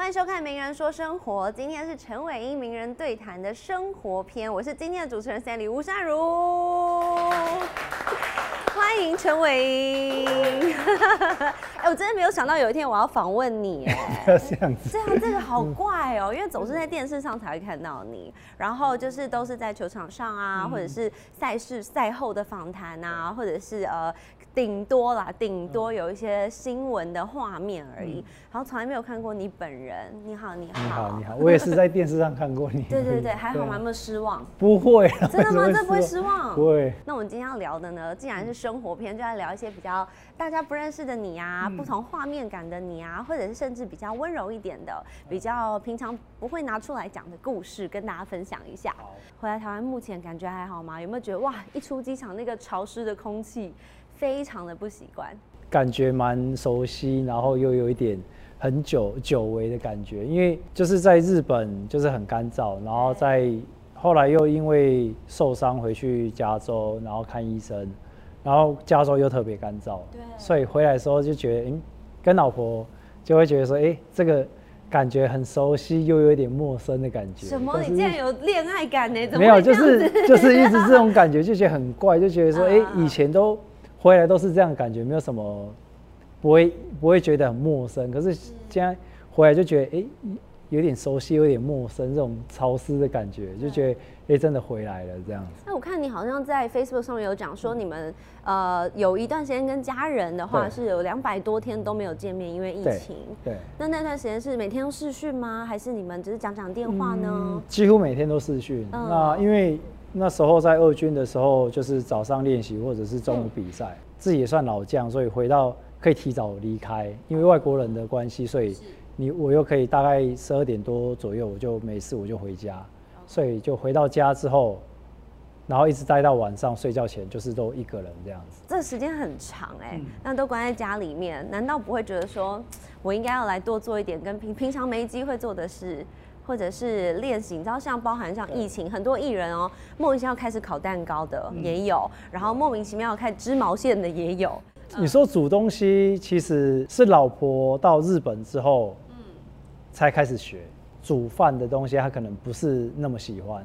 欢迎收看《名人说生活》，今天是陈伟英名人对谈的生活篇，我是今天的主持人 Sandy 吴珊如。欢迎陈伟英。哎，我真的没有想到有一天我要访问你，哎，不要这样子。这样这个好怪哦，因为总是在电视上才会看到你，然后就是都是在球场上啊，或者是赛事赛后的访谈啊，或者是呃。顶多啦，顶多有一些新闻的画面而已，然后从来没有看过你本人。你好，你好，你好，你好，我也是在电视上看过你。对对对，还好吗？有没有失望？不会，真的吗？这不会失望？不会。那我们今天要聊的呢，既然是生活片，就要聊一些比较大家不认识的你啊，不同画面感的你啊，或者是甚至比较温柔一点的，比较平常不会拿出来讲的故事，跟大家分享一下。回来台湾目前感觉还好吗？有没有觉得哇，一出机场那个潮湿的空气？非常的不习惯，感觉蛮熟悉，然后又有一点很久久违的感觉，因为就是在日本就是很干燥，然后在后来又因为受伤回去加州，然后看医生，然后加州又特别干燥，对，所以回来的时候就觉得，嗯，跟老婆就会觉得说，哎，这个感觉很熟悉，又有点陌生的感觉。什么？你竟然有恋爱感呢？没有，就是就是一直这种感觉，就觉得很怪，就觉得说，哎，以前都。回来都是这样感觉，没有什么，不会不会觉得很陌生。可是现在回来就觉得，哎，有点熟悉，有点陌生，这种潮湿的感觉，就觉得，哎，真的回来了这样子。那我看你好像在 Facebook 上面有讲说，你们呃有一段时间跟家人的话是有两百多天都没有见面，因为疫情。对。那那段时间是每天都视讯吗？还是你们只是讲讲电话呢？几乎每天都视讯。那因为。那时候在二军的时候，就是早上练习或者是中午比赛，自己也算老将，所以回到可以提早离开，因为外国人的关系，所以你我又可以大概十二点多左右，我就没事我就回家，所以就回到家之后，然后一直待到晚上睡觉前，就是都一个人这样子。这时间很长哎，那都关在家里面，难道不会觉得说我应该要来多做一点跟平平常没机会做的事？或者是练习，你知道，像包含像疫情，很多艺人哦，莫名其妙开始烤蛋糕的也有，然后莫名其妙开织毛线的也有。你说煮东西，其实是老婆到日本之后，嗯，才开始学煮饭的东西，她可能不是那么喜欢，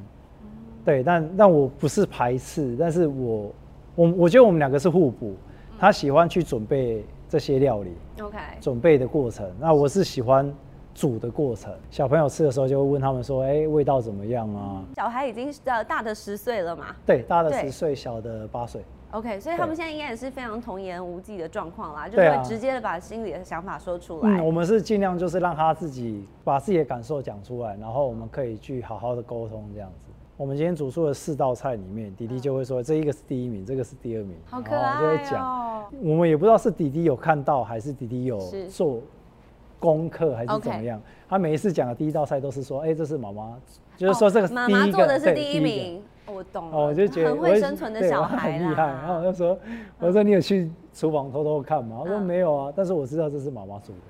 对，但但我不是排斥，但是我我我觉得我们两个是互补，她喜欢去准备这些料理，OK，准备的过程，那我是喜欢。煮的过程，小朋友吃的时候就会问他们说：“哎，味道怎么样啊？”小孩已经呃大的十岁了嘛？对，大的十岁，小的八岁。OK，所以他们现在应该也是非常童言无忌的状况啦，就会直接的把心里的想法说出来。嗯，我们是尽量就是让他自己把自己的感受讲出来，然后我们可以去好好的沟通这样子。我们今天煮出的四道菜里面，弟弟就会说这一个是第一名，这个是第二名，好可爱就会讲。我们也不知道是弟弟有看到还是弟弟有做。功课还是怎么样？他每一次讲的第一道菜都是说：“哎，这是妈妈，就是说这个妈妈做的是第一名。”我懂了，我就觉得很会生存的小孩很厉害。然后我就说：“我说你有去厨房偷偷看吗？”他说：“没有啊，但是我知道这是妈妈做的。”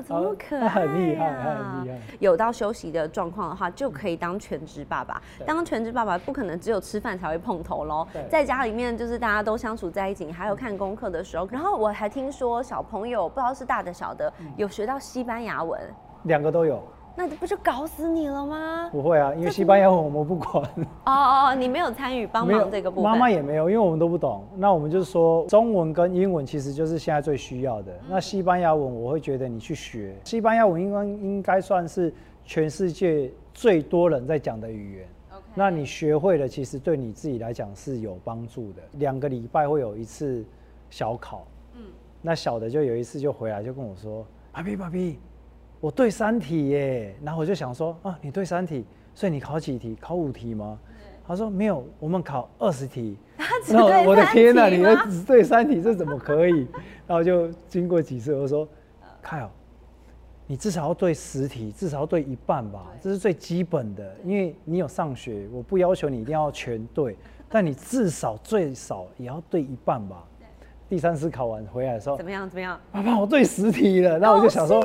怎么可爱？很厉害，很厉害。有到休息的状况的话，就可以当全职爸爸。当全职爸爸不可能只有吃饭才会碰头喽。在家里面就是大家都相处在一起，还有看功课的时候。然后我还听说小朋友不知道是大的小的，有学到西班牙文。两个都有。那不就搞死你了吗？不会啊，因为西班牙文我们不管。哦哦哦，你没有参与帮忙这个部分。妈妈也没有，因为我们都不懂。那我们就是说，中文跟英文其实就是现在最需要的。那西班牙文，我会觉得你去学西班牙文，应该应该算是全世界最多人在讲的语言。那你学会了，其实对你自己来讲是有帮助的。两个礼拜会有一次小考。嗯。那小的就有一次就回来就跟我说：“爸比，爸比。”我对三体耶，然后我就想说啊，你对三体，所以你考几题？考五题吗？他说没有，我们考二十题。那我的天哪，你只对三体，这怎么可以？然后就经过几次，我说，Kyle，你至少要对十题，至少要对一半吧，这是最基本的。因为你有上学，我不要求你一定要全对，但你至少最少也要对一半吧。第三次考完回来的时候，怎么样？怎么样？爸爸，我对十题了。那我就想说，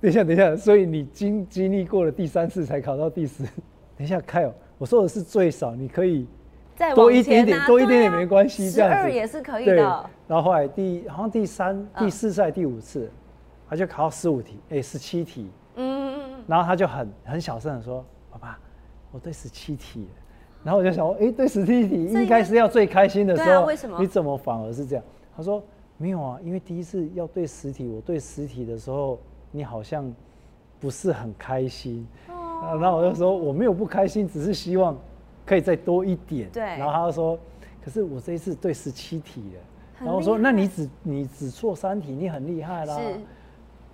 等一下，等一下。所以你经经历过了第三次才考到第十。等一下，开哦，我说的是最少，你可以再多一点点，多一点点没关系，这样子也是可以的。然后后来第好像第三、第四赛第五次，他就考到十五题，哎，十七题。嗯嗯嗯。然后他就很很小声的说：“爸爸，我对十七题。”然后我就想，哎，对十七题应该是要最开心的时候，为什么？你怎么反而是这样？他说：“没有啊，因为第一次要对实体，我对实体的时候，你好像不是很开心。”哦。然后我就说：“我没有不开心，只是希望可以再多一点。”对。然后他就说：“可是我这一次对十七题了。”然后说：“那你只你只错三题，你很厉害啦。”是。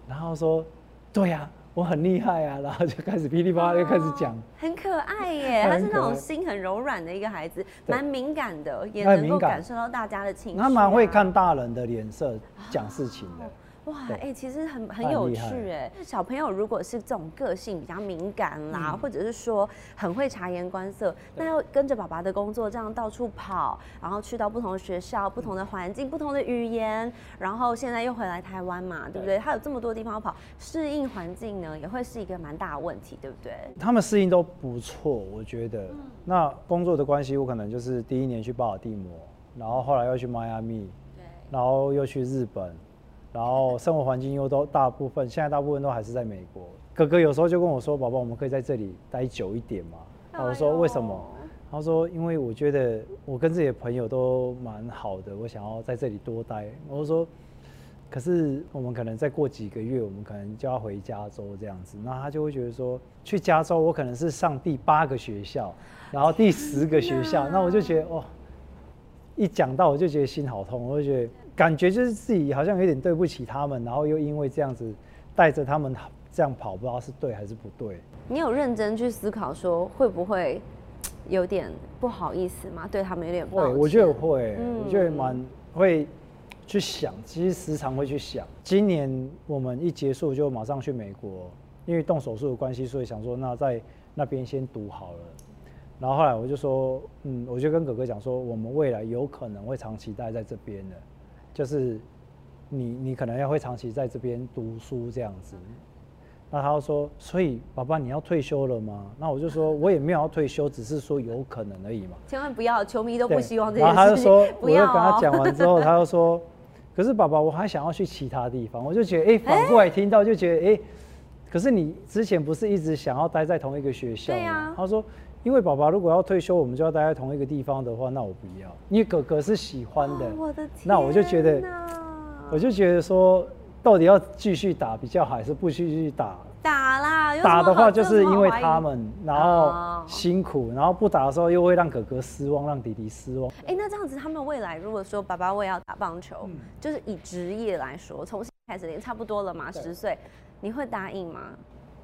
然后说：“对呀，我很厉害啊。”然后就开始噼里啪啦就开始讲。很可爱耶，他是那种心很柔软的一个孩子，蛮敏感的，也能够感受到大家的情绪。他蛮会看大人的脸色讲事情的。哇，哎，其实很很有趣哎。小朋友如果是这种个性比较敏感啦，或者是说很会察言观色，那要跟着爸爸的工作这样到处跑，然后去到不同的学校、不同的环境、不同的语言，然后现在又回来台湾嘛，对不对？他有这么多地方要跑，适应环境呢，也会是一个蛮大的问题，对不对？他们适应都不错，我觉得。那工作的关系，我可能就是第一年去巴尔的摩，然后后来又去迈阿密，对，然后又去日本。然后生活环境又都大部分，现在大部分都还是在美国。哥哥有时候就跟我说：“宝宝，我们可以在这里待久一点嘛？”我说：“为什么？”他说：“因为我觉得我跟自己的朋友都蛮好的，我想要在这里多待。”我说：“可是我们可能再过几个月，我们可能就要回加州这样子。”那他就会觉得说：“去加州，我可能是上第八个学校，然后第十个学校。”那我就觉得哦，一讲到我就觉得心好痛，我就觉得。感觉就是自己好像有点对不起他们，然后又因为这样子带着他们这样跑，不知道是对还是不对。你有认真去思考说会不会有点不好意思吗？对他们有点会，我觉得会，我觉得蛮会去想，其实时常会去想。今年我们一结束就马上去美国，因为动手术的关系，所以想说那在那边先读好了。然后后来我就说，嗯，我就跟哥哥讲说，我们未来有可能会长期待在这边的。就是你，你可能要会长期在这边读书这样子。那他说，所以爸爸你要退休了吗？那我就说，我也没有要退休，只是说有可能而已嘛。千万不要，球迷都不希望这件事。然后他就说，我就跟他讲完之后，他就说，可是爸爸我还想要去其他地方。我就觉得，哎，反过来听到就觉得，哎，可是你之前不是一直想要待在同一个学校吗？他说。因为爸爸如果要退休，我们就要待在同一个地方的话，那我不要。因为哥哥是喜欢的，我的天，那我就觉得，我就觉得说，到底要继续打比较好，还是不继续打？打啦，打的话就是因为他们，然后辛苦，然后不打的时候又会让哥哥失望，让弟弟失望。哎，那这样子，他们未来如果说爸爸我也要打棒球，就是以职业来说，从开始练差不多了嘛，十岁，你会答应吗？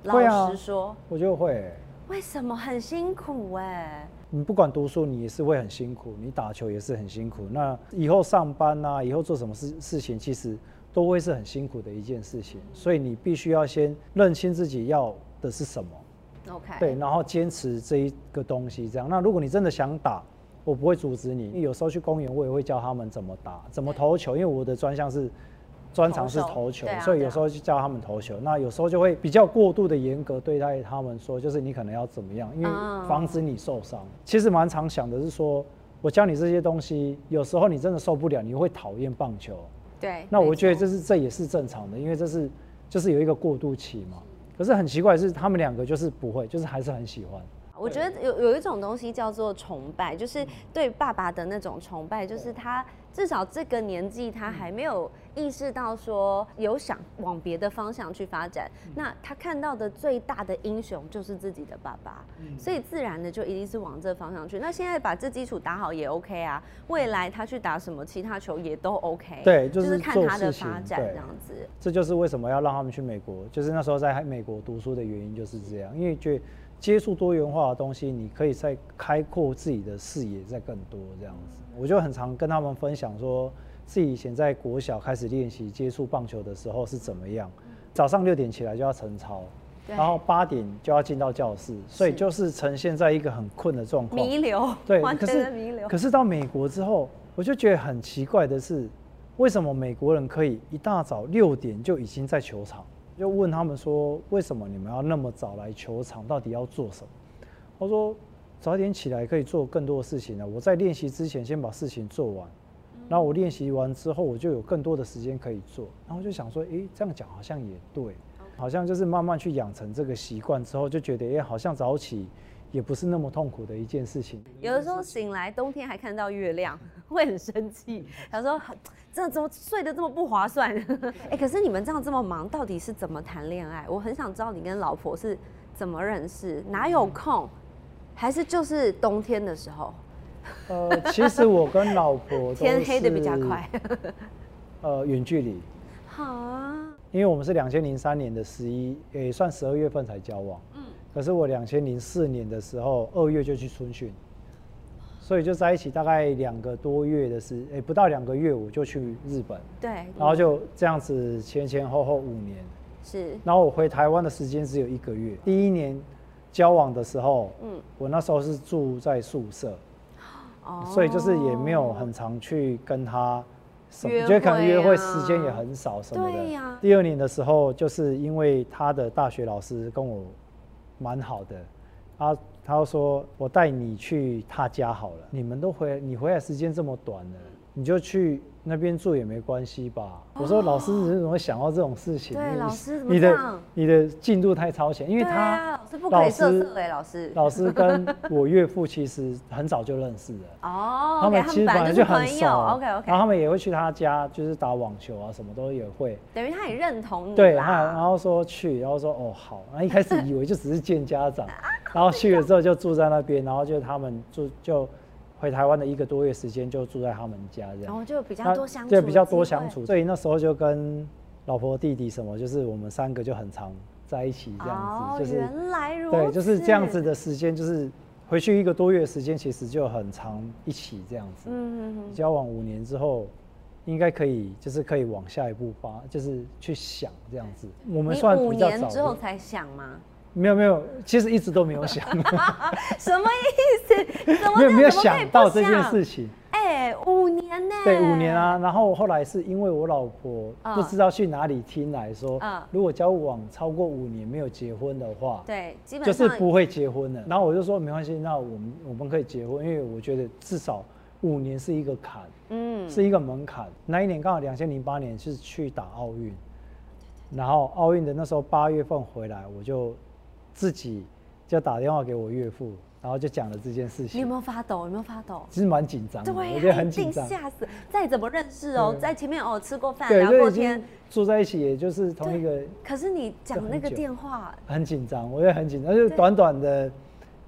老实说，我就会。为什么很辛苦哎？你不管读书，你也是会很辛苦；你打球也是很辛苦。那以后上班啊，以后做什么事事情，其实都会是很辛苦的一件事情。所以你必须要先认清自己要的是什么。OK。对，然后坚持这一个东西，这样。那如果你真的想打，我不会阻止你。有时候去公园，我也会教他们怎么打，怎么投球，因为我的专项是。专长是投球，所以有时候就教他们投球。那有时候就会比较过度的严格对待他们，说就是你可能要怎么样，因为防止你受伤。其实蛮常想的是说，我教你这些东西，有时候你真的受不了，你会讨厌棒球。对。那我觉得这是这也是正常的，因为这是就是有一个过渡期嘛。可是很奇怪是，他们两个就是不会，就是还是很喜欢。我觉得有有一种东西叫做崇拜，就是对爸爸的那种崇拜，就是他至少这个年纪他还没有意识到说有想往别的方向去发展，那他看到的最大的英雄就是自己的爸爸，所以自然的就一定是往这方向去。那现在把这基础打好也 OK 啊，未来他去打什么其他球也都 OK。对，就是看他的发展这样子。这就是为什么要让他们去美国，就是那时候在美国读书的原因就是这样，因为觉得。接触多元化的东西，你可以再开阔自己的视野，再更多这样子。我就很常跟他们分享，说自己以前在国小开始练习接触棒球的时候是怎么样。早上六点起来就要晨操，然后八点就要进到教室，所以就是呈现在一个很困的状况。弥留，对，可是可是到美国之后，我就觉得很奇怪的是，为什么美国人可以一大早六点就已经在球场？就问他们说，为什么你们要那么早来球场？到底要做什么？他说早点起来可以做更多的事情呢。我在练习之前先把事情做完，然后我练习完之后，我就有更多的时间可以做。然后就想说，诶，这样讲好像也对。好像就是慢慢去养成这个习惯之后，就觉得诶，好像早起也不是那么痛苦的一件事情。有的时候醒来冬天还看到月亮，会很生气，他说这怎么睡得这么不划算？哎，可是你们这样这么忙，到底是怎么谈恋爱？我很想知道你跟老婆是怎么认识，哪有空？还是就是冬天的时候？呃，其实我跟老婆 天黑的比较快。呃，远距离。好啊。因为我们是两千零三年的十一，也算十二月份才交往。嗯。可是我两千零四年的时候，二月就去春训，所以就在一起大概两个多月的时，哎，不到两个月我就去日本。对。然后就这样子前前后后五年。是。然后我回台湾的时间只有一个月。第一年交往的时候，嗯，我那时候是住在宿舍。所以就是也没有很常去跟他，觉得可能约会时间也很少什么的。第二年的时候，就是因为他的大学老师跟我蛮好的，他他说我带你去他家好了，你们都回你回来时间这么短了，你就去。那边住也没关系吧？我说老师你怎么会想到这种事情？对，老师你的你的进度太超前，因为他老师不可以色色哎，老师老师跟我岳父其实很早就认识了哦，他们其实本来就很熟，OK OK，然后他们也会去他家，就是打网球啊，什么都也会。等于他也认同你，对，然后说去，然后说哦好，然后一开始以为就只是见家长，然后去了之后就住在那边，然后就他们住就。回台湾的一个多月时间，就住在他们家这样，然后就比较多相处，对比较多相处，所以那时候就跟老婆弟弟什么，就是我们三个就很常在一起这样子，就是原来如对，就是这样子的时间，就是回去一个多月时间，其实就很长一起这样子。嗯嗯嗯。交往五年之后，应该可以，就是可以往下一步发，就是去想这样子。我们算五年之后才想吗？没有没有，其实一直都没有想。什么意思？怎么 没有没有想到这件事情？哎，五年呢？对，五年啊。然后后来是因为我老婆不知道去哪里听来说，如果交往超过五年没有结婚的话，对，基本就是不会结婚的。然后我就说没关系，那我们我们可以结婚，因为我觉得至少五年是一个坎，嗯，是一个门槛。那一年刚好两千零八年是去打奥运，然后奥运的那时候八月份回来，我就。自己就打电话给我岳父，然后就讲了这件事情。你有没有发抖？有没有发抖？其实蛮紧张，对，我觉得很紧张，吓死。再怎么认识哦，在前面哦吃过饭，聊过天，住在一起，也就是同一个。可是你讲那个电话，很紧张，我也很紧张，就短短的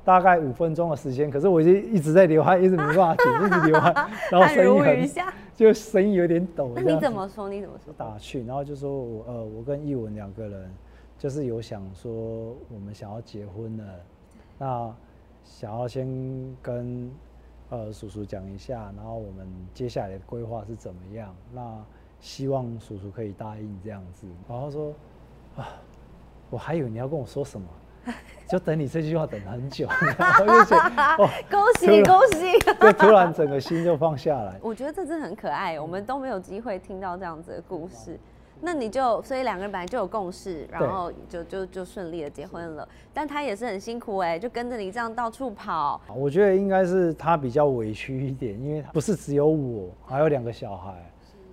大概五分钟的时间，可是我就一直在流汗，一直没办法停，一直流汗，然后声音很，就声音有点抖。那你怎么说？你怎么说？打去，然后就说我呃，我跟艺文两个人。就是有想说我们想要结婚了，那想要先跟呃叔叔讲一下，然后我们接下来的规划是怎么样？那希望叔叔可以答应这样子。然后说啊，我还以为你要跟我说什么，就等你这句话等很久，然后就觉得 哦，恭喜恭喜，就突然整个心就放下来。我觉得这真的很可爱，我们都没有机会听到这样子的故事。那你就，所以两个人本来就有共识，然后就就就顺利的结婚了。但他也是很辛苦哎，就跟着你这样到处跑。我觉得应该是他比较委屈一点，因为不是只有我，还有两个小孩。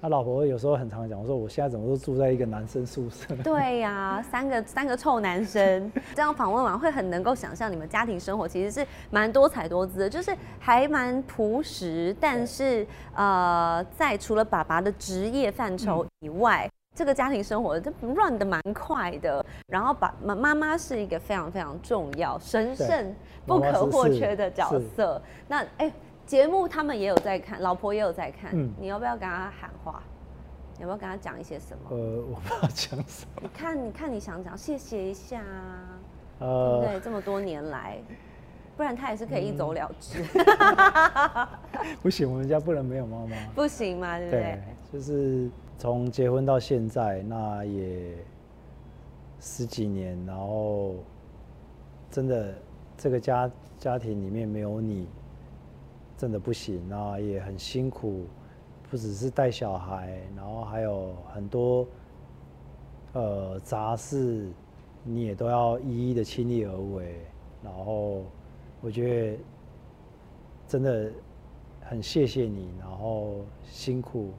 他老婆有时候很常讲，我说我现在怎么都住在一个男生宿舍。对呀，三个三个臭男生。这样访问完会很能够想象你们家庭生活其实是蛮多彩多姿的，就是还蛮朴实，但是呃，在除了爸爸的职业范畴以外。这个家庭生活，它 run 的蛮快的，然后把妈妈妈是一个非常非常重要、神圣、不可或缺的角色。那哎，节目他们也有在看，老婆也有在看，你要不要跟他喊话？要不要跟他讲一些什么？呃，我不知道讲什么。你看，你看，你想讲，谢谢一下啊，对不对？这么多年来，不然他也是可以一走了之。不行，我们家不能没有妈妈。不行嘛，对不对？就是。从结婚到现在，那也十几年，然后真的这个家家庭里面没有你，真的不行。那也很辛苦，不只是带小孩，然后还有很多呃杂事，你也都要一一的亲力而为。然后我觉得真的很谢谢你，然后辛苦。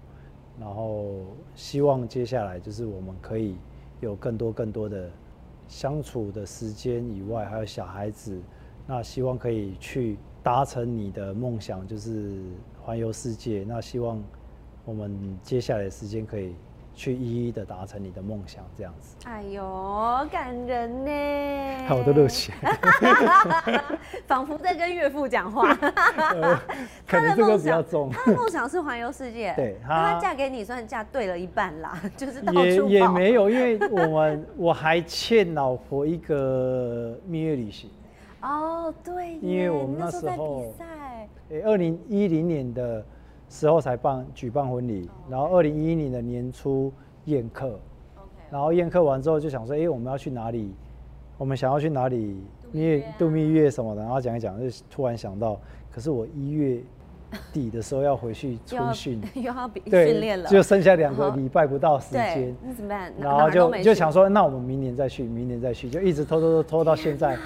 然后希望接下来就是我们可以有更多更多的相处的时间以外，还有小孩子，那希望可以去达成你的梦想，就是环游世界。那希望我们接下来的时间可以。去一一的达成你的梦想，这样子。哎呦，感人呢！我都热血，仿佛在跟岳父讲话。可能这个比较重。他的梦想是环游世界。对，他嫁给你算嫁对了一半啦，就是到也也没有，因为我们我还欠老婆一个蜜月旅行。哦，对，因为我们那时候在比赛，哎，二零一零年的。时候才办举办婚礼，然后二零一一年的年初宴客，然后宴客完之后就想说，哎，我们要去哪里？我们想要去哪里？蜜月度蜜月什么的，然后讲一讲，就突然想到，可是我一月底的时候要回去春训，又要训练了，就剩下两个礼拜不到时间，那怎么办？然后就就想说，那我们明年再去，明年再去，就一直拖拖拖拖到现在。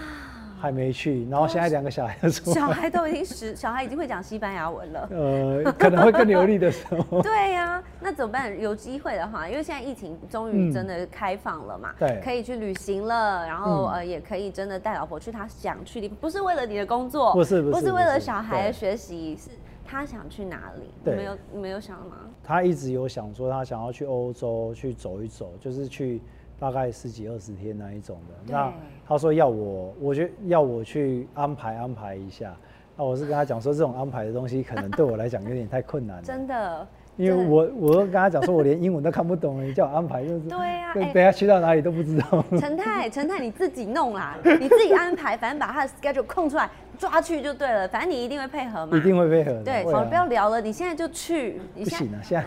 还没去，然后现在两个小孩都小孩都已经十，小孩已经会讲西班牙文了。呃，可能会更流利的时候。对呀，那怎么办？有机会的话，因为现在疫情终于真的开放了嘛，对，可以去旅行了，然后呃，也可以真的带老婆去他想去的，不是为了你的工作，不是不是为了小孩的学习，是他想去哪里？你，没有没有想吗？他一直有想说，他想要去欧洲去走一走，就是去。大概十几二十天那一种的，那他说要我，我觉要我去安排安排一下，那我是跟他讲说，这种安排的东西可能对我来讲有点太困难了。真的。因为我我跟他讲说，我连英文都看不懂，你叫我安排就是对呀，等下去到哪里都不知道。陈太，陈太你自己弄啦，你自己安排，反正把他的 schedule 空出来抓去就对了，反正你一定会配合嘛。一定会配合。对，好了，不要聊了，你现在就去。不行了，现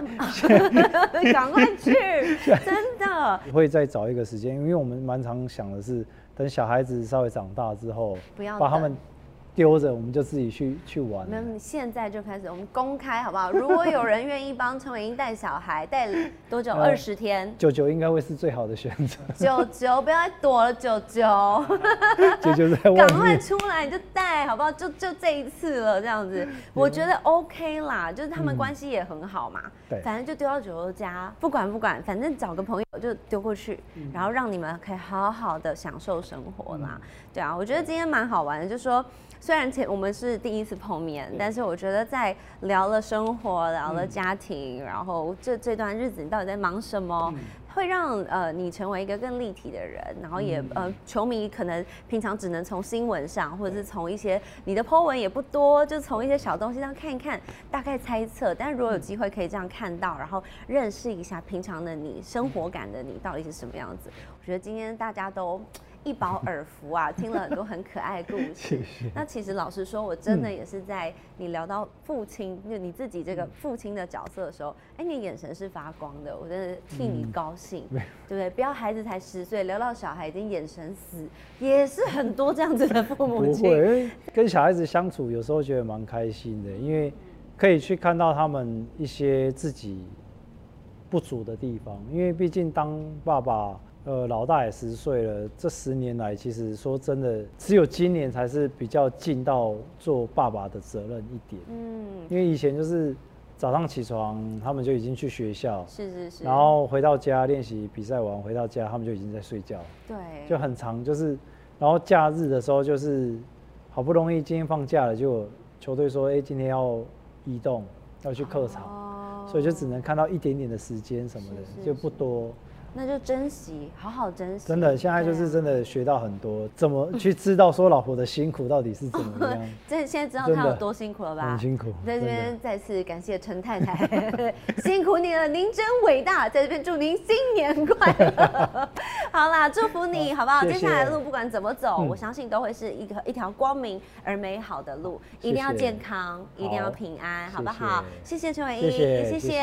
在 赶快去，真的。会再找一个时间，因为我们蛮常想的是，等小孩子稍微长大之后，不要把他们。丢着我们就自己去去玩。那你现在就开始，我们公开好不好？如果有人愿意帮陈伟英带小孩，带多久？二十天。九九应该会是最好的选择。九九不要再躲了，九九。九九在。赶快出来你就带好不好？就就这一次了，这样子，我觉得 OK 啦。就是他们关系也很好嘛。对。反正就丢到九九家，不管不管，反正找个朋友就丢过去，然后让你们可以好好的享受生活啦。对啊，我觉得今天蛮好玩的，就是说。虽然前我们是第一次碰面，但是我觉得在聊了生活、聊了家庭，然后这这段日子你到底在忙什么，会让呃你成为一个更立体的人，然后也呃球迷可能平常只能从新闻上，或者是从一些你的 po 文也不多，就从一些小东西上看一看，大概猜测。但如果有机会可以这样看到，然后认识一下平常的你、生活感的你到底是什么样子，我觉得今天大家都。一饱耳福啊，听了很多很可爱的故事。那其实老实说，我真的也是在你聊到父亲，就你自己这个父亲的角色的时候，哎，你眼神是发光的，我真的替你高兴，对不对？不要孩子才十岁，聊到小孩已经眼神死，也是很多这样子的父母亲。不会，跟小孩子相处有时候觉得蛮开心的，因为可以去看到他们一些自己不足的地方，因为毕竟当爸爸。呃，老大也十岁了。这十年来，其实说真的，只有今年才是比较尽到做爸爸的责任一点。嗯，因为以前就是早上起床，他们就已经去学校，是是是，然后回到家练习比赛完，回到家他们就已经在睡觉。对，就很长，就是，然后假日的时候，就是好不容易今天放假了，就球队说，哎，今天要移动，要去客场，所以就只能看到一点点的时间什么的，就不多。那就珍惜，好好珍惜。真的，现在就是真的学到很多，怎么去知道说老婆的辛苦到底是怎么样？这现在知道她有多辛苦了吧？很辛苦。在这边再次感谢陈太太，辛苦你了，您真伟大。在这边祝您新年快乐。好啦，祝福你好不好？接下来的路不管怎么走，我相信都会是一个一条光明而美好的路。一定要健康，一定要平安，好不好？谢谢陈伟英，谢谢。